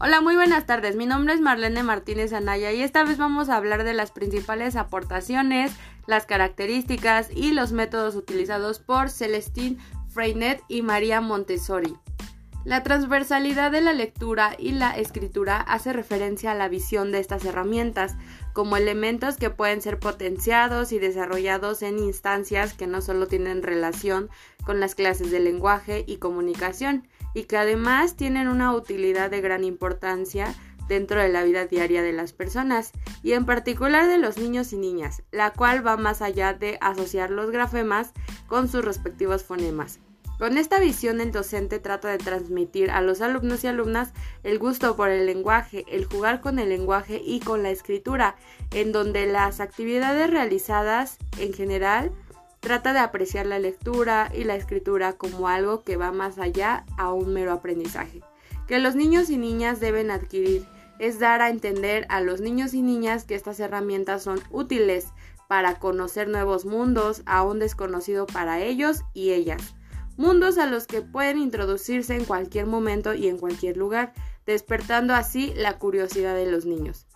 Hola, muy buenas tardes. Mi nombre es Marlene Martínez Anaya y esta vez vamos a hablar de las principales aportaciones, las características y los métodos utilizados por Celestine Freinet y María Montessori. La transversalidad de la lectura y la escritura hace referencia a la visión de estas herramientas como elementos que pueden ser potenciados y desarrollados en instancias que no solo tienen relación con las clases de lenguaje y comunicación, y que además tienen una utilidad de gran importancia dentro de la vida diaria de las personas y en particular de los niños y niñas, la cual va más allá de asociar los grafemas con sus respectivos fonemas. Con esta visión el docente trata de transmitir a los alumnos y alumnas el gusto por el lenguaje, el jugar con el lenguaje y con la escritura, en donde las actividades realizadas en general Trata de apreciar la lectura y la escritura como algo que va más allá a un mero aprendizaje, que los niños y niñas deben adquirir, es dar a entender a los niños y niñas que estas herramientas son útiles para conocer nuevos mundos aún desconocido para ellos y ellas, mundos a los que pueden introducirse en cualquier momento y en cualquier lugar, despertando así la curiosidad de los niños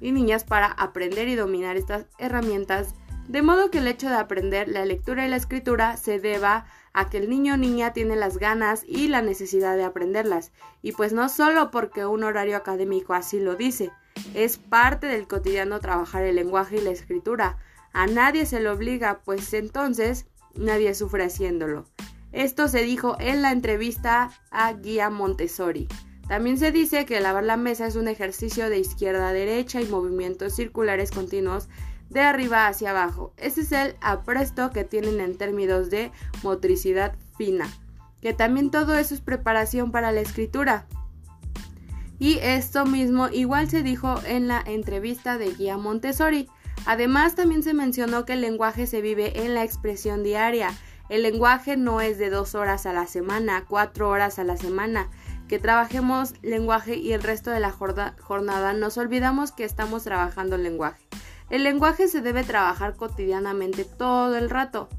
y niñas para aprender y dominar estas herramientas de modo que el hecho de aprender la lectura y la escritura se deba a que el niño o niña tiene las ganas y la necesidad de aprenderlas, y pues no solo porque un horario académico así lo dice, es parte del cotidiano trabajar el lenguaje y la escritura. A nadie se lo obliga, pues entonces nadie sufre haciéndolo. Esto se dijo en la entrevista a Guía Montessori. También se dice que lavar la mesa es un ejercicio de izquierda a derecha y movimientos circulares continuos de arriba hacia abajo. Ese es el apresto que tienen en términos de motricidad fina, que también todo eso es preparación para la escritura. Y esto mismo igual se dijo en la entrevista de Guía Montessori. Además también se mencionó que el lenguaje se vive en la expresión diaria. El lenguaje no es de dos horas a la semana, cuatro horas a la semana. Que trabajemos lenguaje y el resto de la jornada nos olvidamos que estamos trabajando el lenguaje. El lenguaje se debe trabajar cotidianamente todo el rato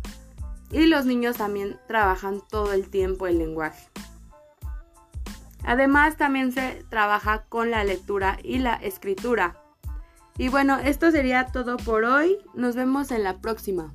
y los niños también trabajan todo el tiempo el lenguaje. Además también se trabaja con la lectura y la escritura. Y bueno, esto sería todo por hoy. Nos vemos en la próxima.